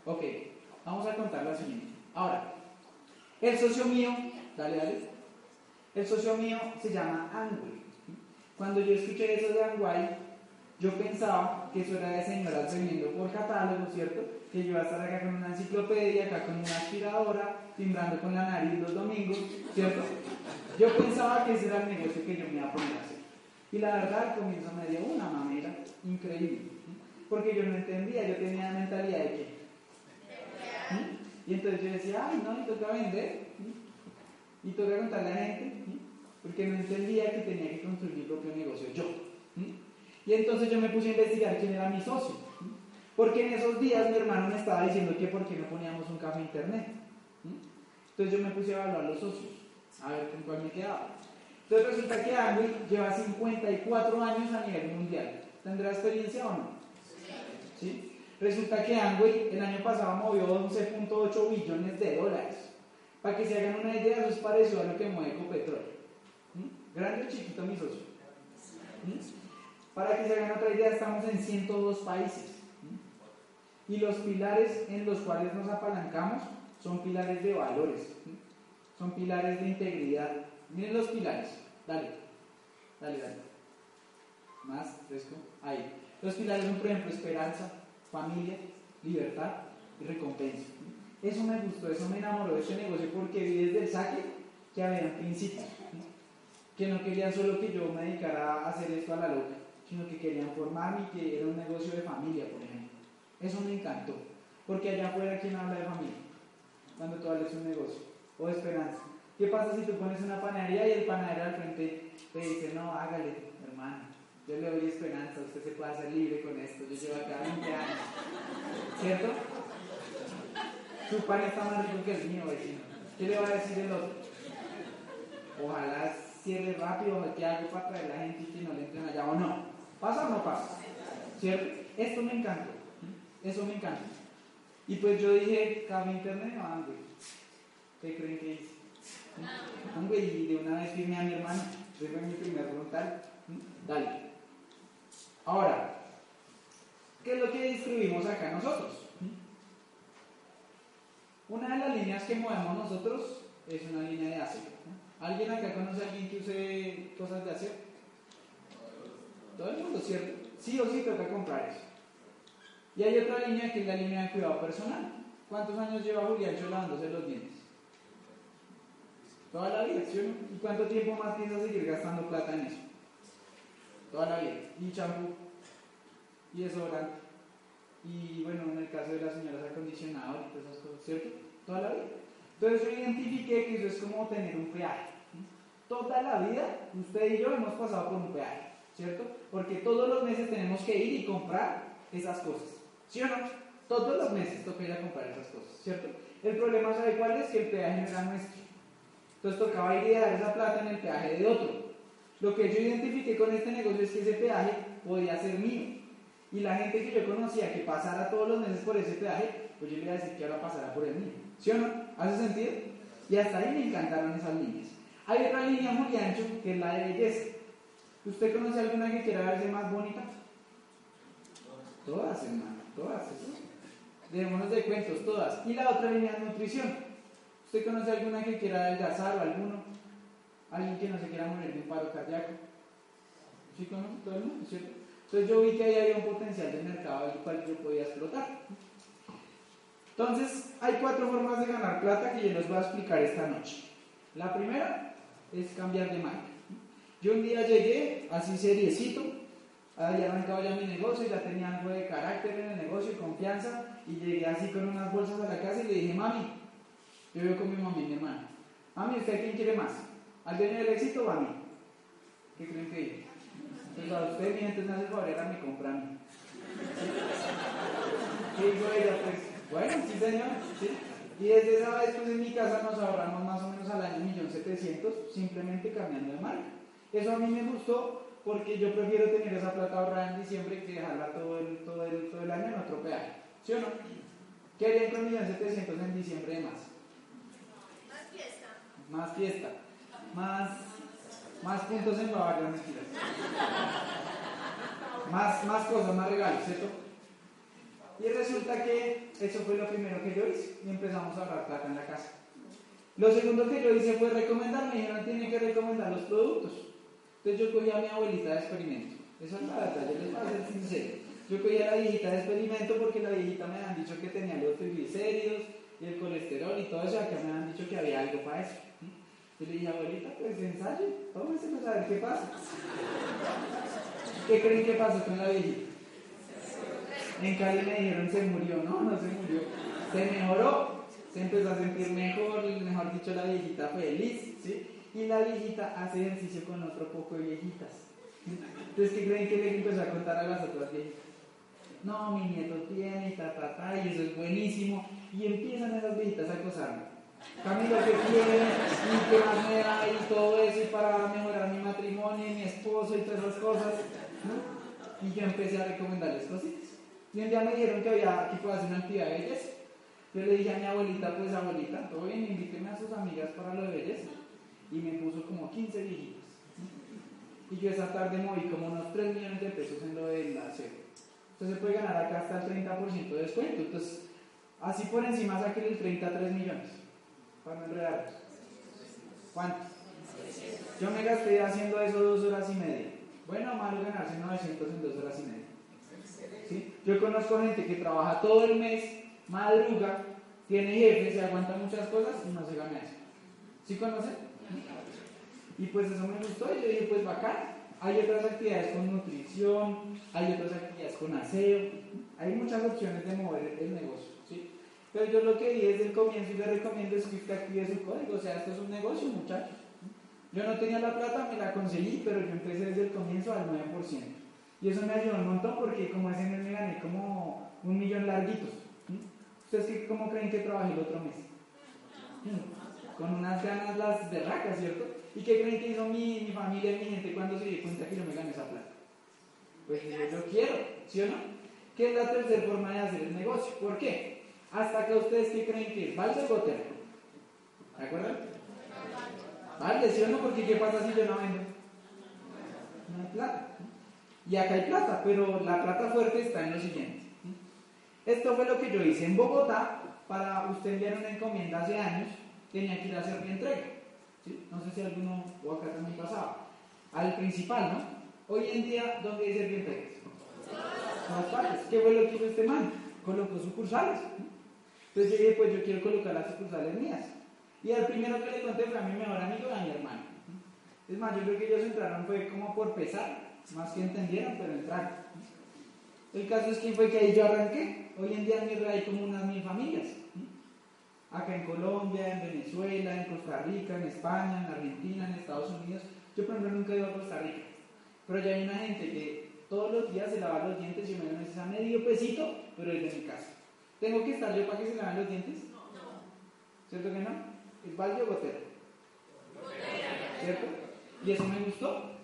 Ok. Vamos a contar la siguiente. Ahora, el socio mío, dale, dale. El socio mío se llama Angway. Cuando yo escuché eso de Angway, yo pensaba que eso era de señoras vendiendo por catálogo, ¿cierto? Que yo iba a estar acá con una enciclopedia, acá con una aspiradora, timbrando con la nariz los domingos, ¿cierto? Yo pensaba que ese era el negocio que yo me iba a poner a hacer. Y la verdad, al comienzo me dio una manera increíble. Porque yo no entendía, yo tenía la mentalidad de que y entonces yo decía, ay, no, y toca vender, y toca contarle a la gente, porque no entendía que tenía que construir mi propio negocio yo. Y entonces yo me puse a investigar quién era mi socio, porque en esos días mi hermano me estaba diciendo que por qué no poníamos un café internet. Entonces yo me puse a evaluar los socios, a ver con cuál me quedaba. Entonces resulta que Amway lleva 54 años a nivel mundial. ¿Tendrá experiencia o no? ¿Sí? Resulta que Amway el año pasado movió 11.8 billones de dólares. Para que se hagan una idea, eso es parecido a lo que mueve Ecopetrol. ¿Mm? ¿Grande o chiquito, mi socio? ¿Mm? Para que se hagan otra idea, estamos en 102 países. ¿Mm? Y los pilares en los cuales nos apalancamos son pilares de valores, son pilares de integridad. Miren los pilares. Dale, dale, dale. Más, fresco. Ahí. Los pilares son, por ejemplo, esperanza, familia, libertad y recompensa. Eso me gustó, eso me enamoró de este negocio porque vi desde el saque que había principios, que no querían solo que yo me dedicara a hacer esto a la loca, sino que querían formarme y que era un negocio de familia, por ejemplo. Eso me encantó, porque allá afuera, ¿quién habla de familia? Cuando tú hablas un negocio, o de esperanza. ¿Qué pasa si tú pones una panadería y el panadero al frente te dice, no, hágale, hermano, yo le doy esperanza, usted se puede hacer libre con esto. Yo llevo acá 20 años. ¿Cierto? Su pan está más rico que el mío, vecino. ¿Qué le va a decir el otro? Ojalá cierre rápido, que algo para traer la gente y que no le entren allá o no. ¿Pasa o no pasa? ¿Cierto? Esto me encanta. Eso me encanta. Y pues yo dije, cabe internet, no, ¿Qué creen que hice? Hombre, y de una vez firmé a mi hermano. Ese fue mi primer frontal. Dale. Ahora, ¿qué es lo que distribuimos acá nosotros? Una de las líneas que movemos nosotros es una línea de acero. ¿Alguien acá conoce a alguien que use cosas de acero? Todo el mundo, ¿cierto? Sí o sí toca comprar eso. Y hay otra línea que es la línea de cuidado personal. ¿Cuántos años lleva Julián lavándose los dientes? Toda la vida, ¿sí ¿Y cuánto tiempo más piensa seguir gastando plata en eso? Toda la vida. Y champú, y desodorante, y bueno, en el caso de las señoras acondicionador y todas esas cosas, ¿cierto? Toda la vida. Entonces yo identifiqué que eso es como tener un peaje. Toda la vida, usted y yo hemos pasado por un peaje, ¿cierto? Porque todos los meses tenemos que ir y comprar esas cosas, ¿sí o no? Todos los meses toca ir a comprar esas cosas, ¿cierto? El problema, ¿sabe cuál es? Que el peaje no era nuestro. Entonces tocaba ir y dar esa plata en el peaje de otro. Lo que yo identifiqué con este negocio es que ese peaje podía ser mío. Y la gente que yo conocía que pasara todos los meses por ese peaje, pues yo le iba a decir que ahora pasara por el mío. ¿Sí o no? ¿Hace sentido? Y hasta ahí me encantaron esas líneas. Hay otra línea muy ancho que es la de belleza. ¿Usted conoce alguna que quiera verse más bonita? Todas, hermano, todas. Dejémonos de cuentos, todas. Y la otra línea es nutrición. ¿Usted conoce alguna que quiera adelgazar o alguno? ¿Alguien que no se quiera morir de un paro cardíaco? ¿Sí conoce todo el mundo? ¿Cierto? Entonces yo vi que ahí había un potencial de mercado el cual yo podía explotar. Entonces, hay cuatro formas de ganar plata que yo les voy a explicar esta noche. La primera es cambiar de marca. Yo un día llegué así seriecito, había arrancado ya mi negocio, ya tenía algo de carácter en el negocio y confianza, y llegué así con unas bolsas a la casa y le dije, mami, yo vivo con mi mamá y mi hermana, mami, ¿usted quién quiere más? ¿Al dueño del éxito o a mí? ¿Qué creen que dije? Pues a usted mientras me hace favor era mi compra ¿Qué dijo ella? Pues, bueno, sí señor, sí. Y desde esa vez, pues en mi casa nos ahorramos más o menos al año 1.700.000 simplemente cambiando de marca. Eso a mí me gustó porque yo prefiero tener esa plata ahorrada en diciembre que dejarla todo el, todo el, todo el año en otro peaje. ¿Sí o no? ¿Qué harían con 1.700.000 en diciembre de más? Más fiesta. Más fiesta. Más más puntos en Bavaria, más, más cosas, más regalos, ¿cierto? Y resulta que eso fue lo primero que yo hice y empezamos a ahorrar plata en la casa. Lo segundo que yo hice fue recomendar, me dijeron tiene que recomendar los productos. Entonces yo cogí a mi abuelita de experimento. Eso es la verdad, yo les voy a ser sincero. Yo cogí a la viejita de experimento porque la viejita me han dicho que tenía los triglicéridos y el colesterol y todo eso, acá me han dicho que había algo para eso. Yo le dije, abuelita, pues ensayo, tómese a ver qué pasa. ¿Qué creen que pasó con la viejita? En Cali me dijeron, se murió. No, no se murió. Se mejoró, se empezó a sentir mejor, mejor dicho, la viejita feliz, ¿sí? Y la viejita hace ejercicio con otro poco de viejitas. Entonces, ¿qué creen que le empezó a contar a las otras viejitas? No, mi nieto tiene, ta, ta, ta, y eso es buenísimo. Y empiezan esas viejitas a acosarme. Camilo que quiere y que más me da y todo eso y para mejorar mi matrimonio y mi esposo y todas esas cosas. Y yo empecé a recomendarles cositas. Y un día me dijeron que había que puede hacer una actividad de belleza. Yo le dije a mi abuelita, pues abuelita, todo bien, invíteme a sus amigas para lo de belleza. Y me puso como 15 viejitas. Y yo esa tarde moví como unos 3 millones de pesos en lo del acero. Entonces se puede ganar acá hasta el 30% de descuento. Entonces, así por encima saqué el 33 millones para no enredarlos. ¿Cuánto? Yo me gasté haciendo eso dos horas y media. Bueno, malo ganarse 900 en dos horas y media. Yo conozco gente que trabaja todo el mes, madruga, tiene jefe, se aguanta muchas cosas y no se gana eso. ¿Sí conocen? Y pues eso me gustó y yo dije, pues bacán. Hay otras actividades con nutrición, hay otras actividades con aseo, hay muchas opciones de mover el negocio. Pero yo lo que di desde el comienzo y le recomiendo es que usted active su código. O sea, esto es un negocio, muchachos. Yo no tenía la plata, me la conseguí, pero yo empecé desde el comienzo al 9%. Y eso me ayudó un montón porque como ese mes me gané como un millón larguitos. ¿Ustedes qué- cómo creen que trabajé el otro mes? Con unas ganas las berracas, ¿cierto? ¿Y qué creen que hizo mi, mi familia y mi gente cuando se dio cuenta que yo me gané esa plata? Pues yo, quiero, ¿sí o no? ¿Qué es la tercera forma de hacer el negocio? ¿Por qué? Hasta acá ustedes qué creen que es, ¿vale o gotero? ¿De acuerdo? Vale, ¿sí o no? Porque ¿qué pasa si yo no vendo? No hay plata. Y acá hay plata, pero la plata fuerte está en lo siguiente. Esto fue lo que yo hice en Bogotá. Para usted enviar una encomienda hace años, tenía que ir a hacer mi entrega. No sé si alguno o acá también pasaba. Al principal, ¿no? Hoy en día, ¿dónde hay entregas? En las partes. ¿Qué fue lo que hizo este man? Colocó sucursales. Entonces yo dije, pues yo quiero colocar las sucursales mías. Y al primero que le conté fue a mi mejor amigo y a mi hermano. Es más, yo creo que ellos entraron fue como por pesar, más que entendieron, pero entraron. El caso es que fue que ahí yo arranqué. Hoy en día en mi red hay como unas mil familias. Acá en Colombia, en Venezuela, en Costa Rica, en España, en Argentina, en Estados Unidos. Yo, por ejemplo, nunca he ido a Costa Rica. Pero ya hay una gente que todos los días se lava los dientes y me necesita medio pesito, pero es de mi casa. ¿Tengo que estar yo para que se laven los dientes? ¿Cierto que no? ¿Es balde o gotero? ¿Cierto? Y eso me gustó.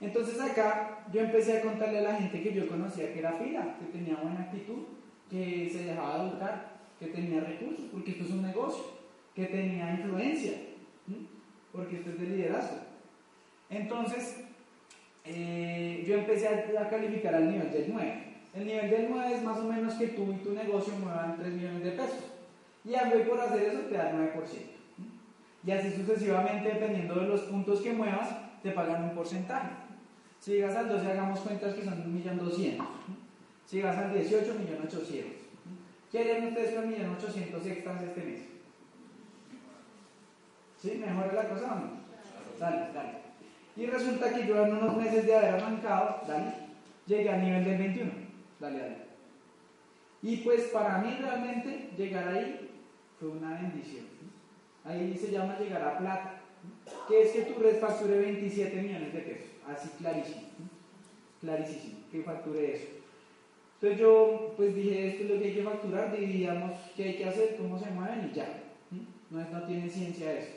Entonces acá yo empecé a contarle a la gente que yo conocía que era fila, que tenía buena actitud, que se dejaba educar, que tenía recursos, porque esto es un negocio, que tenía influencia, porque esto es de liderazgo. Entonces, eh, yo empecé a, calificar al nivel del 9. El nivel del 9 es más o menos que tú y tu negocio muevan 3 millones de pesos. Y algo por hacer eso te da 9%. Y así sucesivamente, dependiendo de los puntos que muevas, te pagan un porcentaje. Si llegas al 12, hagamos cuentas que son 1.200.000. Si llegas al 18, 1.800.000. ¿Qué harían ustedes con 1.800.000 extras este mes? ¿Sí? ¿Mejora la cosa o no? Dale, dale. Y resulta que yo en unos meses de haber arrancado, dale, llegué al nivel del 21. Dale, dale. Y pues para mí realmente llegar ahí fue una bendición. Ahí se llama llegar a plata, que es que tu red facture 27 millones de pesos. Así clarísimo. Clarísimo, que facture eso. Entonces yo pues dije, esto es lo que hay que facturar, dividamos qué hay que hacer, cómo se mueven y ya. No, es, no tiene ciencia eso.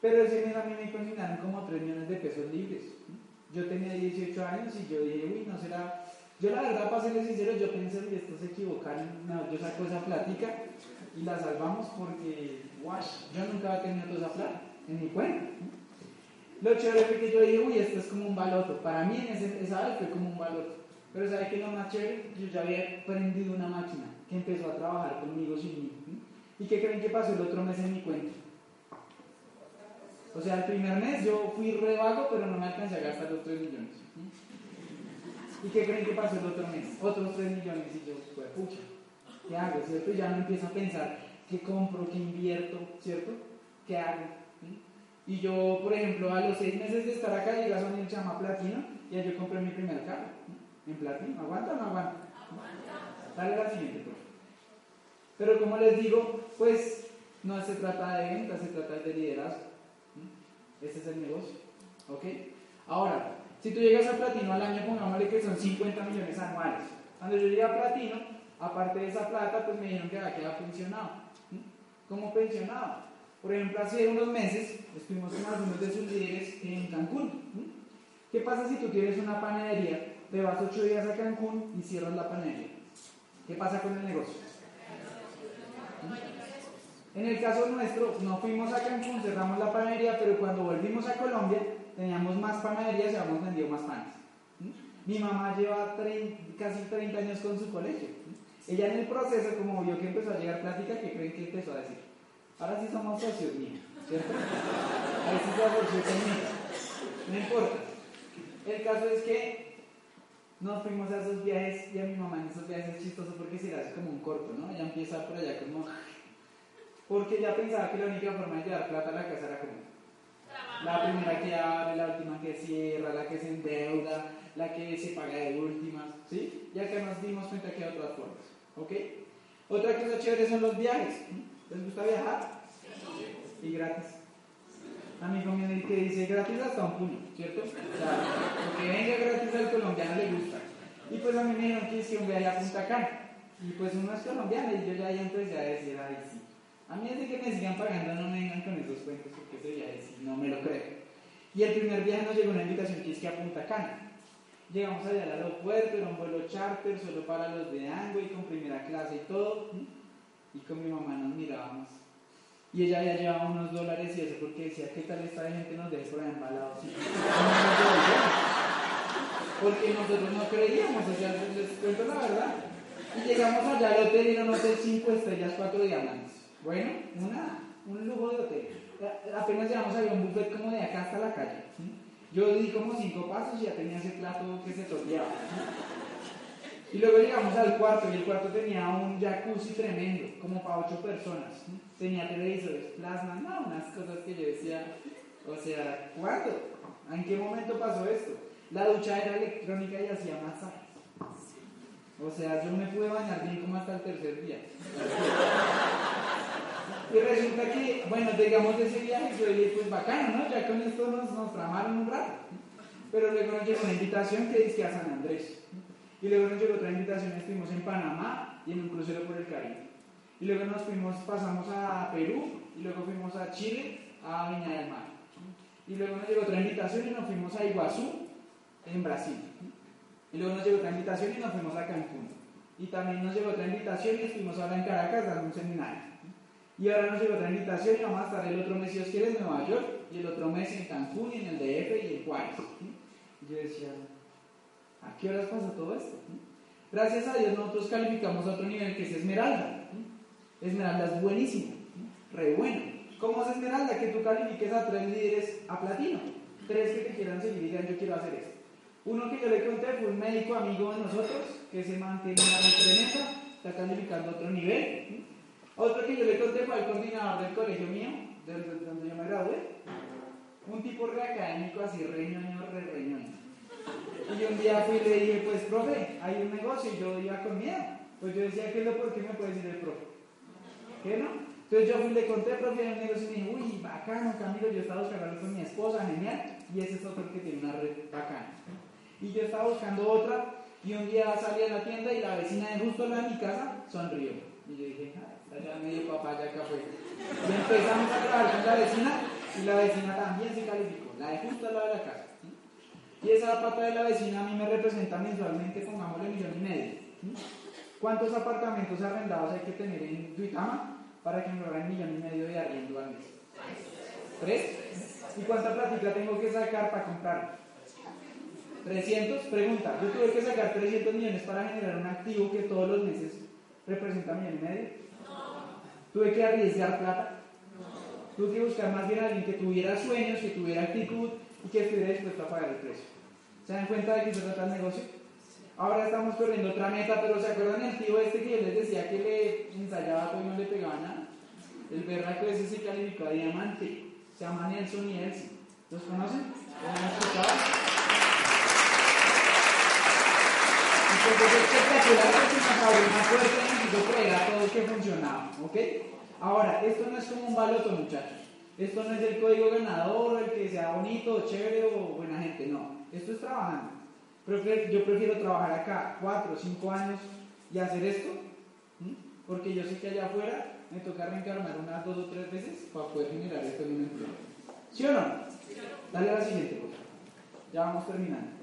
Pero ese mes a mí me consignaron como 3 millones de pesos libres. Yo tenía 18 años y yo dije, uy, no será... Yo la verdad, para serles sincero, yo pensé que estos se equivocaron. No, yo saco esa plática y la salvamos porque, guay, yo nunca había tenido toda esa plata en mi cuenta. Lo chévere fue que yo dije, uy, esto es como un baloto. Para mí en ese, esa vez fue como un baloto. Pero ¿sabe qué es lo más chévere? Yo ya había prendido una máquina que empezó a trabajar conmigo sin mí. ¿Y qué creen que pasó el otro mes en mi cuenta? O sea, el primer mes yo fui re vago, pero no me alcancé a gastar los 3 millones. ¿Y qué creen que pasó el otro mes? Otros 3 millones. Y yo, pues, pucha, ¿qué hago? ¿Cierto? Y ya me empiezo a pensar, ¿qué compro? ¿Qué invierto? ¿Cierto? ¿Qué hago? Y yo, por ejemplo, a los 6 meses de estar acá, llegas a un chama platino, y ya yo compré mi primer carro. En platino. ¿Aguanta o no aguanta? Dale la siguiente, por favor. Pero como les digo, pues no se trata de venta, se trata de liderazgo. Ese es el negocio. ¿Ok? Ahora, si tú llegas a platino al año, pongámosle que son 50 millones anuales. Cuando yo llegué a platino, aparte de esa plata, pues me dijeron que había quedado pensionado. ¿Cómo pensionado? Por ejemplo, hace unos meses estuvimos con algunos de sus líderes en Cancún. ¿Qué pasa si tú tienes una panadería, te vas 8 días a Cancún y cierras la panadería? ¿Qué pasa con el negocio? En el caso nuestro, no fuimos a Cancún, cerramos la panadería, pero cuando volvimos a Colombia, teníamos más panaderías y habíamos vendido más panes. Mi mamá lleva casi 30 años con su colegio. Ella en el proceso, como vio que empezó a llegar plática, ¿qué creen que empezó a decir? Ahora sí somos socios, míos, ¿cierto? Ahí sí se asoció conmigo. No importa. El caso es que nos fuimos a esos viajes y a mi mamá en esos viajes es chistoso porque se le hace como un corto, ¿no? Ella empieza por allá como... Porque ella pensaba que la única forma de llevar plata a la casa era como... La primera que abre, la última que cierra, la que se endeuda, la que se paga de últimas, ¿sí? Y acá nos dimos cuenta que hay otras formas, ¿ok? Otra cosa chévere son los viajes. ¿Les gusta viajar? Y gratis. A mi familia que dice gratis hasta un puño, ¿cierto? O sea, lo venga gratis al colombiano le gusta. Y pues a mí me dijeron que hice un viaje a Punta Cana. Y pues uno es colombiano y yo ya ahí empecé a decir, ay, sí. A mí desde que me sigan pagando no me vengan con esos cuentos porque ese viaje sí, no me lo creo. Y el primer viaje nos llegó una invitación que es que a Punta Cana. Llegamos allá al aeropuerto, era un vuelo charter solo para los de y con primera clase y todo. Y con mi mamá nos mirábamos. Y ella ya llevaba unos dólares y eso porque decía, ¿qué tal esta gente nos deje por embalados? porque nosotros no creíamos, o sea, les cuento la verdad. Y llegamos allá al hotel y era un hotel 5 estrellas, 4 diamantes. Bueno, una, un lujo de hotel. Apenas llegamos a un buffet como de acá hasta la calle. Yo di como cinco pasos y ya tenía ese plato que se toqueaba. Y luego llegamos al cuarto y el cuarto tenía un jacuzzi tremendo, como para ocho personas. Tenía televisores, plasma, no, unas cosas que yo decía, o sea, ¿cuándo? ¿En qué momento pasó esto? La ducha era electrónica y hacía masajes. O sea, yo me pude bañar bien como hasta el tercer día. Y resulta que, bueno, digamos de ese viaje, yo dije, pues bacano, ¿no? Ya con esto nos, nos tramaron un rato. Pero luego nos llegó una invitación que dice a San Andrés. Y luego nos llegó otra invitación, estuvimos en Panamá y en un crucero por el Caribe. Y luego nos fuimos, pasamos a Perú y luego fuimos a Chile, a Viña del Mar. Y luego nos llegó otra invitación y nos fuimos a Iguazú, en Brasil. Y luego nos llegó otra invitación y nos fuimos a Cancún. Y también nos llegó otra invitación y estuvimos ahora en Caracas dando un seminario. Y ahora nos llegó otra invitación y vamos a estar el otro mes, si Dios quiere, en Nueva York, y el otro mes en Cancún, y en el DF y en Juárez. Y yo decía, ¿a qué horas pasa todo esto? Gracias a Dios nosotros calificamos a otro nivel que es Esmeralda. Esmeralda es buenísimo, re bueno. ¿Cómo es Esmeralda? Que tú califiques a tres líderes a platino. Tres que te quieran seguir y digan, yo quiero hacer esto. Uno que yo le conté fue un médico amigo de nosotros que se mantiene en la tremenda, está calificando a otro nivel. Otro que yo le conté fue al coordinador del colegio mío, donde yo me gradué. Un tipo reacadémico así, reñoño, re reñoño. Y un día fui y le dije, pues profe, hay un negocio y yo iba con miedo. Pues yo decía, ¿qué es lo por qué me puede decir el profe? ¿Qué no? Entonces yo fui y le conté, profe, hay un negocio y me dijo, uy, bacano, Camilo, yo estaba buscando con mi esposa, genial. Y ese es otro que tiene una red bacana. Y yo estaba buscando otra y un día salí a la tienda y la vecina de justo lado de mi casa sonrió. Y yo dije, ya medio papá, ya fue. Y empezamos a trabajar con la vecina y la vecina también se calificó, la de justo al lado de la casa. Y esa pata de la vecina a mí me representa mensualmente, pongámosle millón y medio. ¿Cuántos apartamentos arrendados hay que tener en Duitama para que me hagan millón y medio de arriendo al mes? ¿Tres? ¿Y cuánta plática tengo que sacar para comprar? 300, pregunta, yo tuve que sacar 300 millones para generar un activo que todos los meses representa millón y medio. Tuve que arriesgar plata. Tuve que buscar más bien a alguien que tuviera sueños, que tuviera actitud y que estuviera dispuesto a pagar el precio. ¿Se dan cuenta de que se trata el negocio? Ahora estamos corriendo otra meta, pero ¿se acuerdan el tío este que yo les decía que le ensayaba y no le pegaba nada? El berraco ese se calificó a diamante. Se llama Nelson y Elsie. ¿Los conocen? ¿Los han escuchado? Entonces, espectacular porque nos abrió una puerta y nos hizo creer a todos que funcionaba. ¿Ok? Ahora, esto no es como un baloto, muchachos. Esto no es el código ganador, el que sea bonito, chévere o buena gente. No. Esto es trabajando. Yo prefiero trabajar acá cuatro o cinco años y hacer esto, porque yo sé que allá afuera me toca reencarnar unas dos o tres veces para poder generar esto en un empleo. ¿Sí o no? Dale a la siguiente, por Ya vamos terminando.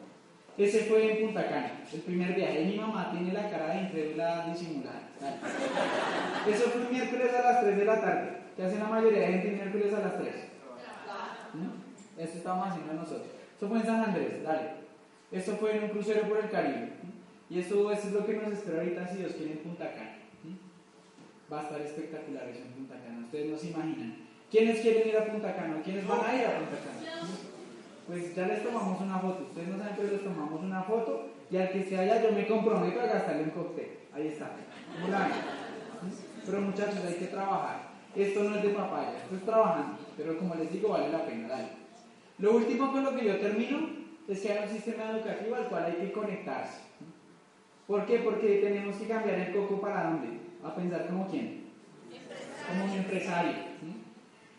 Ese fue en Punta Cana, el primer viaje. Y mi mamá tiene la cara de incrédula disimulada. Eso fue un miércoles a las 3 de la tarde. ¿Qué hace la mayoría de gente miércoles a las 3? ¿Mm? Eso estamos haciendo nosotros. Eso fue en San Andrés, dale. Esto fue en un crucero por el Caribe. Y esto, es lo que nos espera ahorita si Dios quiere en Punta Cana. Va a estar espectacular eso en Punta Cana. Ustedes no se imaginan. ¿Quiénes quieren ir a Punta Cana? ¿Quiénes van a ir a Punta Cana? pues ya les tomamos una foto. Ustedes no saben, pero les tomamos una foto y al que esté allá yo me comprometo a gastarle un cóctel. Ahí está. Pero muchachos, hay que trabajar. Esto no es de papaya, esto es trabajando. Pero como les digo, vale la pena, dale. Lo último con lo que yo termino es que hay un sistema educativo al cual hay que conectarse. ¿Por qué? Porque tenemos que cambiar el coco para dónde? A pensar como quién. Como un empresario.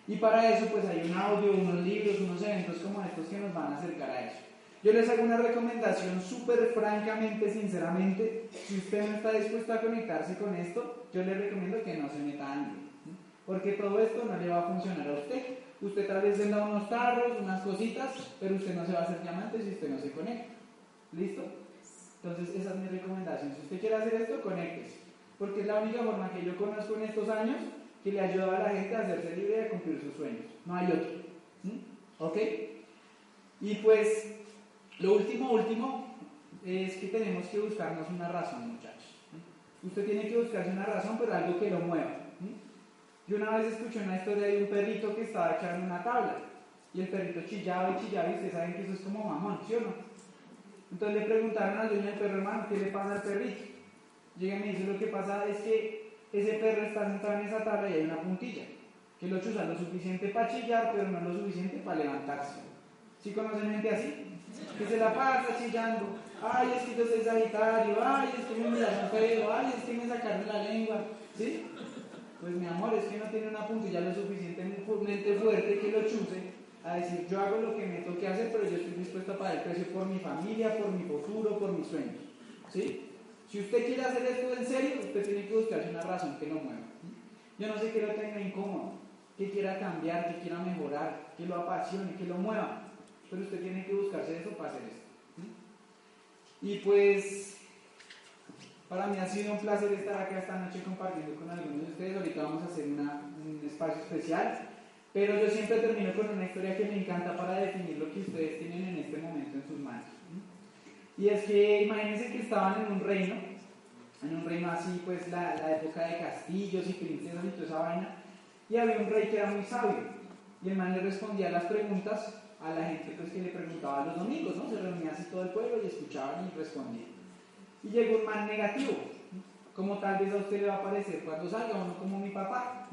Y para eso pues hay un audio, unos libros, unos eventos como estos que nos van a acercar a eso. Yo les hago una recomendación súper francamente, sinceramente. Si usted no está dispuesto a conectarse con esto, yo le recomiendo que no se meta a Porque todo esto no le va a funcionar a usted. Usted tal vez venda unos tarros, unas cositas, pero usted no se va a hacer diamante si usted no se conecta. ¿Listo? Entonces, esa es mi recomendación. Si usted quiere hacer esto, conéctese. Porque es la única forma que yo conozco en estos años que le ayuda a la gente a hacerse libre de cumplir sus sueños. No hay otro. ¿Ok? Y pues, lo último, último, es que tenemos que buscarnos una razón, muchachos. Usted tiene que buscarse una razón, pero algo que lo mueva. Yo una vez escuché una historia de un perrito que estaba echando una tabla y el perrito chillaba y chillaba y ustedes saben que eso es como mamón, ¿sí o no? Entonces le preguntaron al dueño del perro, hermano, ¿qué le pasa al perrito? Llega y me dice, lo que pasa es que ese perro está sentado en esa tabla y hay una puntilla, que lo chusa lo suficiente para chillar, pero no lo suficiente para levantarse. ¿Sí conocen gente así? Que se la pasa chillando, ay, es que yo soy sagitario, ay, es que me miraron feo, ay, es que me sacaron la lengua, ¿sí? Pues mi amor, es que no tiene una puntilla lo suficientemente fuerte que lo chuse a decir, yo hago lo que me toque hacer, pero yo estoy dispuesto a pagar el precio por mi familia, por mi futuro, por mis sueños. ¿Sí? Si usted quiere hacer esto en serio, usted tiene que buscarse una razón que lo mueva. Yo no sé qué lo tenga incómodo, que quiera cambiar, que quiera mejorar, que lo apasione, que lo mueva, pero usted tiene que buscarse eso para hacer esto. Y pues para mí ha sido un placer estar acá esta noche compartiendo con algunos de ustedes. Ahorita vamos a hacer un espacio especial, pero yo siempre termino con una historia que me encanta para definir lo que ustedes tienen en este momento en sus manos. Y es que imagínense que estaban en un reino, en un reino así, pues la, época de castillos y princesas y toda esa vaina, y había un rey que era muy sabio, y el man le respondía las preguntas a la gente pues, que le preguntaba los domingos, ¿no? Se reunía así todo el pueblo y escuchaban y respondían y llegó un mal negativo, como tal vez a usted le va a parecer cuando salga uno como mi papá,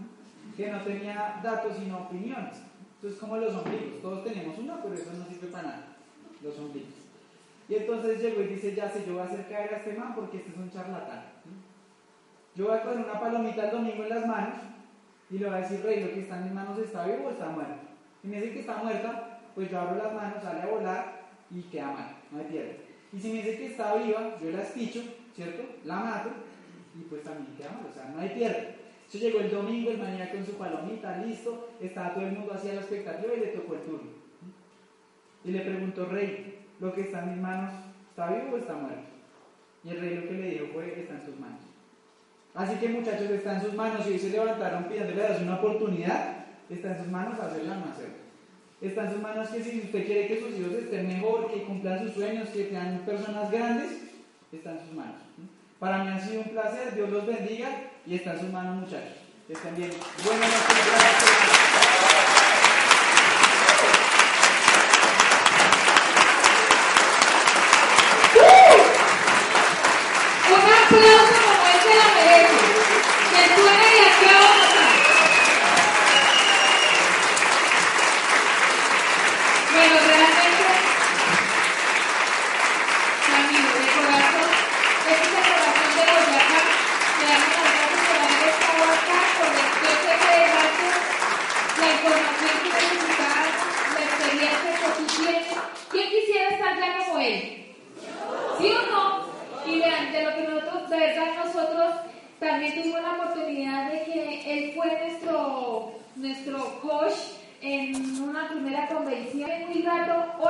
que no tenía datos sino opiniones. Entonces, como los ombligos, todos tenemos uno, pero eso no sirve para nada, los ombligos. Y entonces llegó y dice, ya sé, yo voy a hacer caer a este man porque este es un charlatán. Yo voy a poner una palomita el domingo en las manos y le voy a decir, rey, lo que está en mis manos está vivo o está muerto. Y me dice que está muerta, pues yo abro las manos, sale a volar y queda mal, no hay piedra. Y si me dice que está viva, yo la espicho, ¿cierto? La mato y pues también queda mal, o sea, no hay pierde. Eso llegó el domingo, el mañana con su palomita, listo, estaba todo el mundo hacia la expectativa y le tocó el turno. Y le preguntó, rey, ¿lo que está en mis manos está vivo o está muerto? Y el rey lo que le dijo fue, está en sus manos. Así que muchachos, está en sus manos y hoy se levantaron pidiéndole una oportunidad, está en sus manos hacerla nacer. Está en sus manos que si usted quiere que sus hijos estén mejor, que cumplan sus sueños, que sean personas grandes, está en sus manos. Para mí ha sido un placer, Dios los bendiga y está en sus manos muchachos. Estén bien. Buenas noches, también tuvimos la oportunidad de que él fue nuestro, nuestro coach en una primera convención. Es muy grato hoy.